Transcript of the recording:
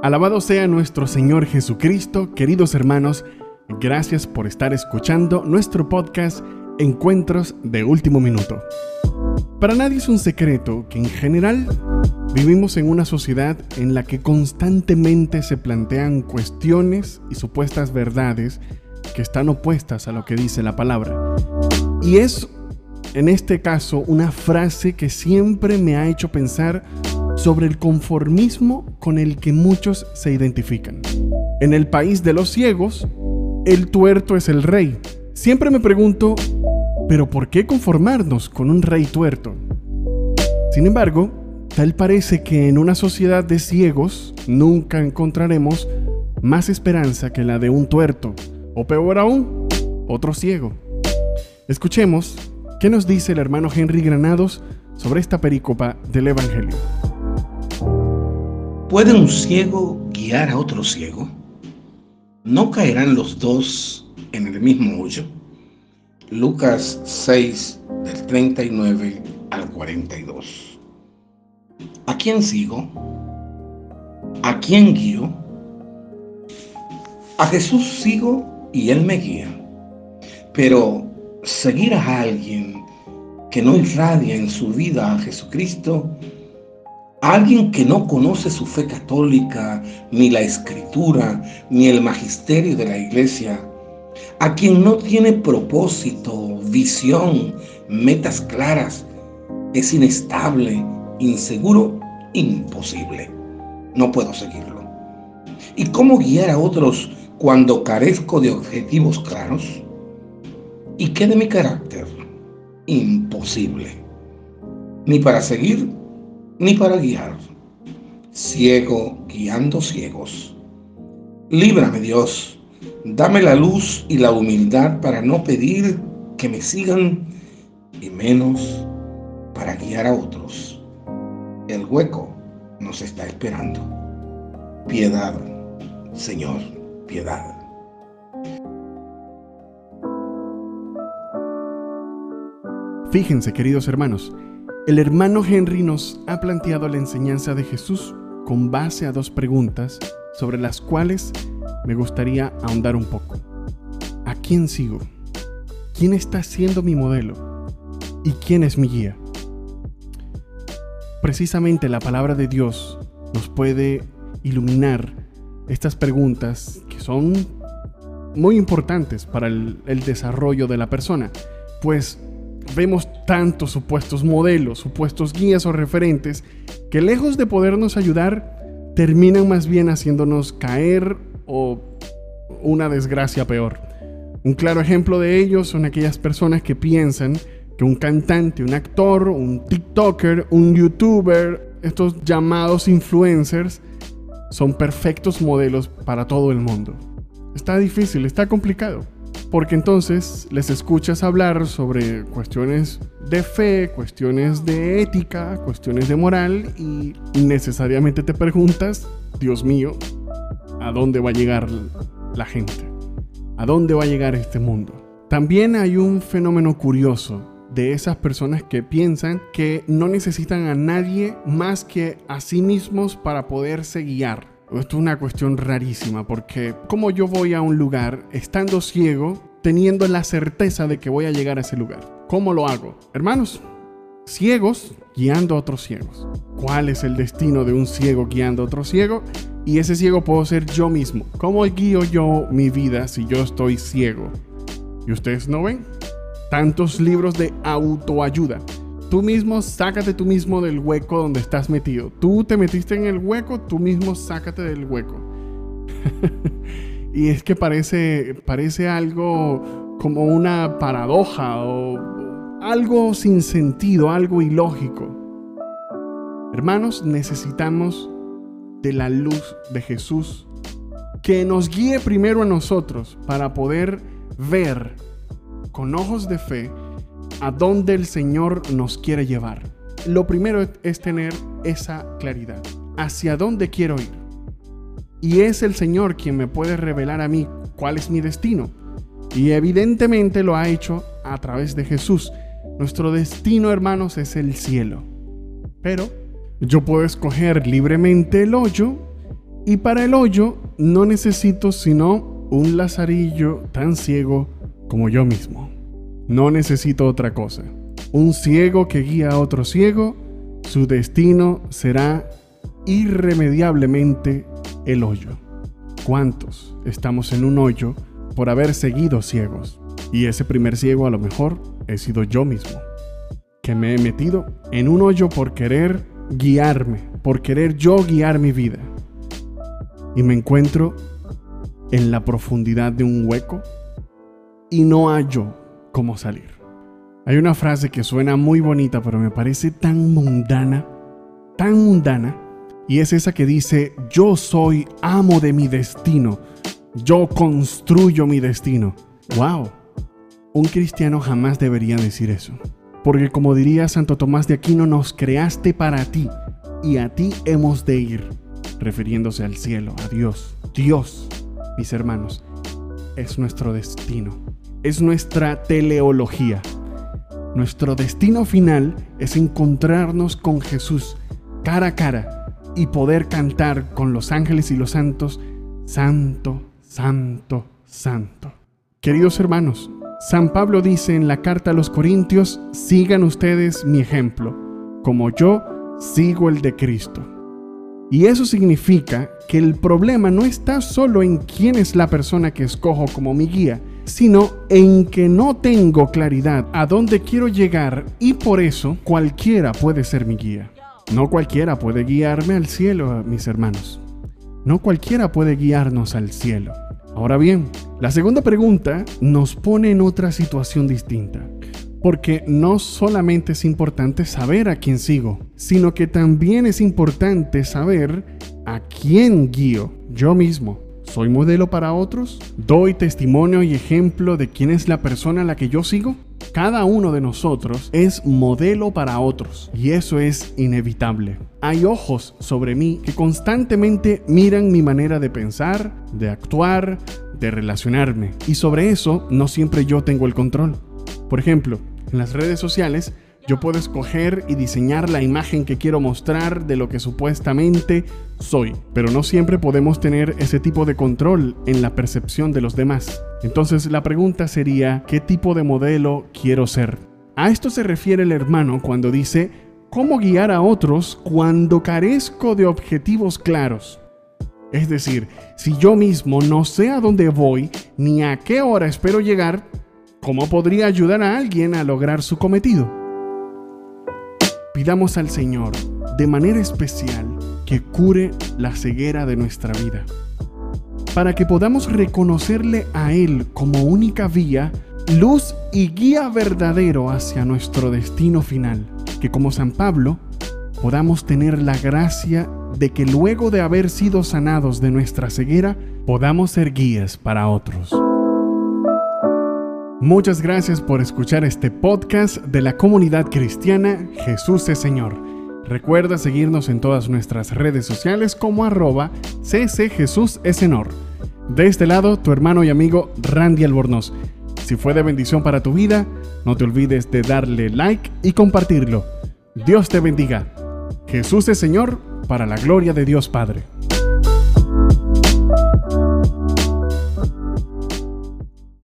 Alabado sea nuestro Señor Jesucristo, queridos hermanos, gracias por estar escuchando nuestro podcast Encuentros de Último Minuto. Para nadie es un secreto que en general vivimos en una sociedad en la que constantemente se plantean cuestiones y supuestas verdades que están opuestas a lo que dice la palabra. Y es, en este caso, una frase que siempre me ha hecho pensar sobre el conformismo con el que muchos se identifican. En el país de los ciegos, el tuerto es el rey. Siempre me pregunto, ¿pero por qué conformarnos con un rey tuerto? Sin embargo, tal parece que en una sociedad de ciegos nunca encontraremos más esperanza que la de un tuerto, o peor aún, otro ciego. Escuchemos qué nos dice el hermano Henry Granados sobre esta pericopa del Evangelio. ¿Puede un ciego guiar a otro ciego? ¿No caerán los dos en el mismo hoyo? Lucas 6, del 39 al 42. ¿A quién sigo? ¿A quién guío? A Jesús sigo y Él me guía. Pero seguir a alguien que no irradia en su vida a Jesucristo Alguien que no conoce su fe católica, ni la escritura, ni el magisterio de la iglesia, a quien no tiene propósito, visión, metas claras, es inestable, inseguro, imposible. No puedo seguirlo. ¿Y cómo guiar a otros cuando carezco de objetivos claros? ¿Y qué de mi carácter? Imposible. Ni para seguir ni para guiar. Ciego guiando ciegos. Líbrame Dios, dame la luz y la humildad para no pedir que me sigan y menos para guiar a otros. El hueco nos está esperando. Piedad, Señor, piedad. Fíjense, queridos hermanos, el hermano Henry nos ha planteado la enseñanza de Jesús con base a dos preguntas sobre las cuales me gustaría ahondar un poco. ¿A quién sigo? ¿Quién está siendo mi modelo? ¿Y quién es mi guía? Precisamente la palabra de Dios nos puede iluminar estas preguntas que son muy importantes para el, el desarrollo de la persona, pues vemos tantos supuestos modelos, supuestos guías o referentes, que lejos de podernos ayudar, terminan más bien haciéndonos caer o una desgracia peor. Un claro ejemplo de ello son aquellas personas que piensan que un cantante, un actor, un TikToker, un YouTuber, estos llamados influencers, son perfectos modelos para todo el mundo. Está difícil, está complicado porque entonces les escuchas hablar sobre cuestiones de fe, cuestiones de ética, cuestiones de moral y necesariamente te preguntas, Dios mío, ¿a dónde va a llegar la gente? ¿A dónde va a llegar este mundo? También hay un fenómeno curioso de esas personas que piensan que no necesitan a nadie más que a sí mismos para poderse guiar esto es una cuestión rarísima porque ¿cómo yo voy a un lugar estando ciego teniendo la certeza de que voy a llegar a ese lugar? ¿Cómo lo hago? Hermanos, ciegos guiando a otros ciegos. ¿Cuál es el destino de un ciego guiando a otro ciego? Y ese ciego puedo ser yo mismo. ¿Cómo guío yo mi vida si yo estoy ciego? ¿Y ustedes no ven? Tantos libros de autoayuda Tú mismo sácate tú mismo del hueco donde estás metido. Tú te metiste en el hueco, tú mismo sácate del hueco. y es que parece, parece algo como una paradoja o algo sin sentido, algo ilógico. Hermanos, necesitamos de la luz de Jesús que nos guíe primero a nosotros para poder ver con ojos de fe a dónde el Señor nos quiere llevar. Lo primero es tener esa claridad. ¿Hacia dónde quiero ir? Y es el Señor quien me puede revelar a mí cuál es mi destino. Y evidentemente lo ha hecho a través de Jesús. Nuestro destino, hermanos, es el cielo. Pero yo puedo escoger libremente el hoyo Y para el hoyo no necesito sino un lazarillo tan ciego como yo mismo. No necesito otra cosa. Un ciego que guía a otro ciego, su destino será irremediablemente el hoyo. ¿Cuántos estamos en un hoyo por haber seguido ciegos? Y ese primer ciego a lo mejor he sido yo mismo, que me he metido en un hoyo por querer guiarme, por querer yo guiar mi vida. Y me encuentro en la profundidad de un hueco y no hallo cómo salir. Hay una frase que suena muy bonita, pero me parece tan mundana, tan mundana, y es esa que dice, yo soy amo de mi destino, yo construyo mi destino. ¡Wow! Un cristiano jamás debería decir eso. Porque como diría Santo Tomás de Aquino, nos creaste para ti y a ti hemos de ir, refiriéndose al cielo, a Dios. Dios, mis hermanos, es nuestro destino, es nuestra teleología. Nuestro destino final es encontrarnos con Jesús cara a cara y poder cantar con los ángeles y los santos, Santo, Santo, Santo. Queridos hermanos, San Pablo dice en la carta a los Corintios, sigan ustedes mi ejemplo, como yo sigo el de Cristo. Y eso significa que el problema no está solo en quién es la persona que escojo como mi guía, sino en que no tengo claridad a dónde quiero llegar y por eso cualquiera puede ser mi guía. No cualquiera puede guiarme al cielo, mis hermanos. No cualquiera puede guiarnos al cielo. Ahora bien, la segunda pregunta nos pone en otra situación distinta. Porque no solamente es importante saber a quién sigo, sino que también es importante saber a quién guío yo mismo. ¿Soy modelo para otros? ¿Doy testimonio y ejemplo de quién es la persona a la que yo sigo? Cada uno de nosotros es modelo para otros y eso es inevitable. Hay ojos sobre mí que constantemente miran mi manera de pensar, de actuar, de relacionarme y sobre eso no siempre yo tengo el control. Por ejemplo, en las redes sociales yo puedo escoger y diseñar la imagen que quiero mostrar de lo que supuestamente soy, pero no siempre podemos tener ese tipo de control en la percepción de los demás. Entonces la pregunta sería, ¿qué tipo de modelo quiero ser? A esto se refiere el hermano cuando dice, ¿cómo guiar a otros cuando carezco de objetivos claros? Es decir, si yo mismo no sé a dónde voy ni a qué hora espero llegar, ¿cómo podría ayudar a alguien a lograr su cometido? Pidamos al Señor de manera especial que cure la ceguera de nuestra vida, para que podamos reconocerle a Él como única vía, luz y guía verdadero hacia nuestro destino final, que como San Pablo podamos tener la gracia de que luego de haber sido sanados de nuestra ceguera, podamos ser guías para otros. Muchas gracias por escuchar este podcast de la comunidad cristiana Jesús es Señor. Recuerda seguirnos en todas nuestras redes sociales como arroba. De este lado, tu hermano y amigo Randy Albornoz. Si fue de bendición para tu vida, no te olvides de darle like y compartirlo. Dios te bendiga. Jesús es Señor para la gloria de Dios Padre.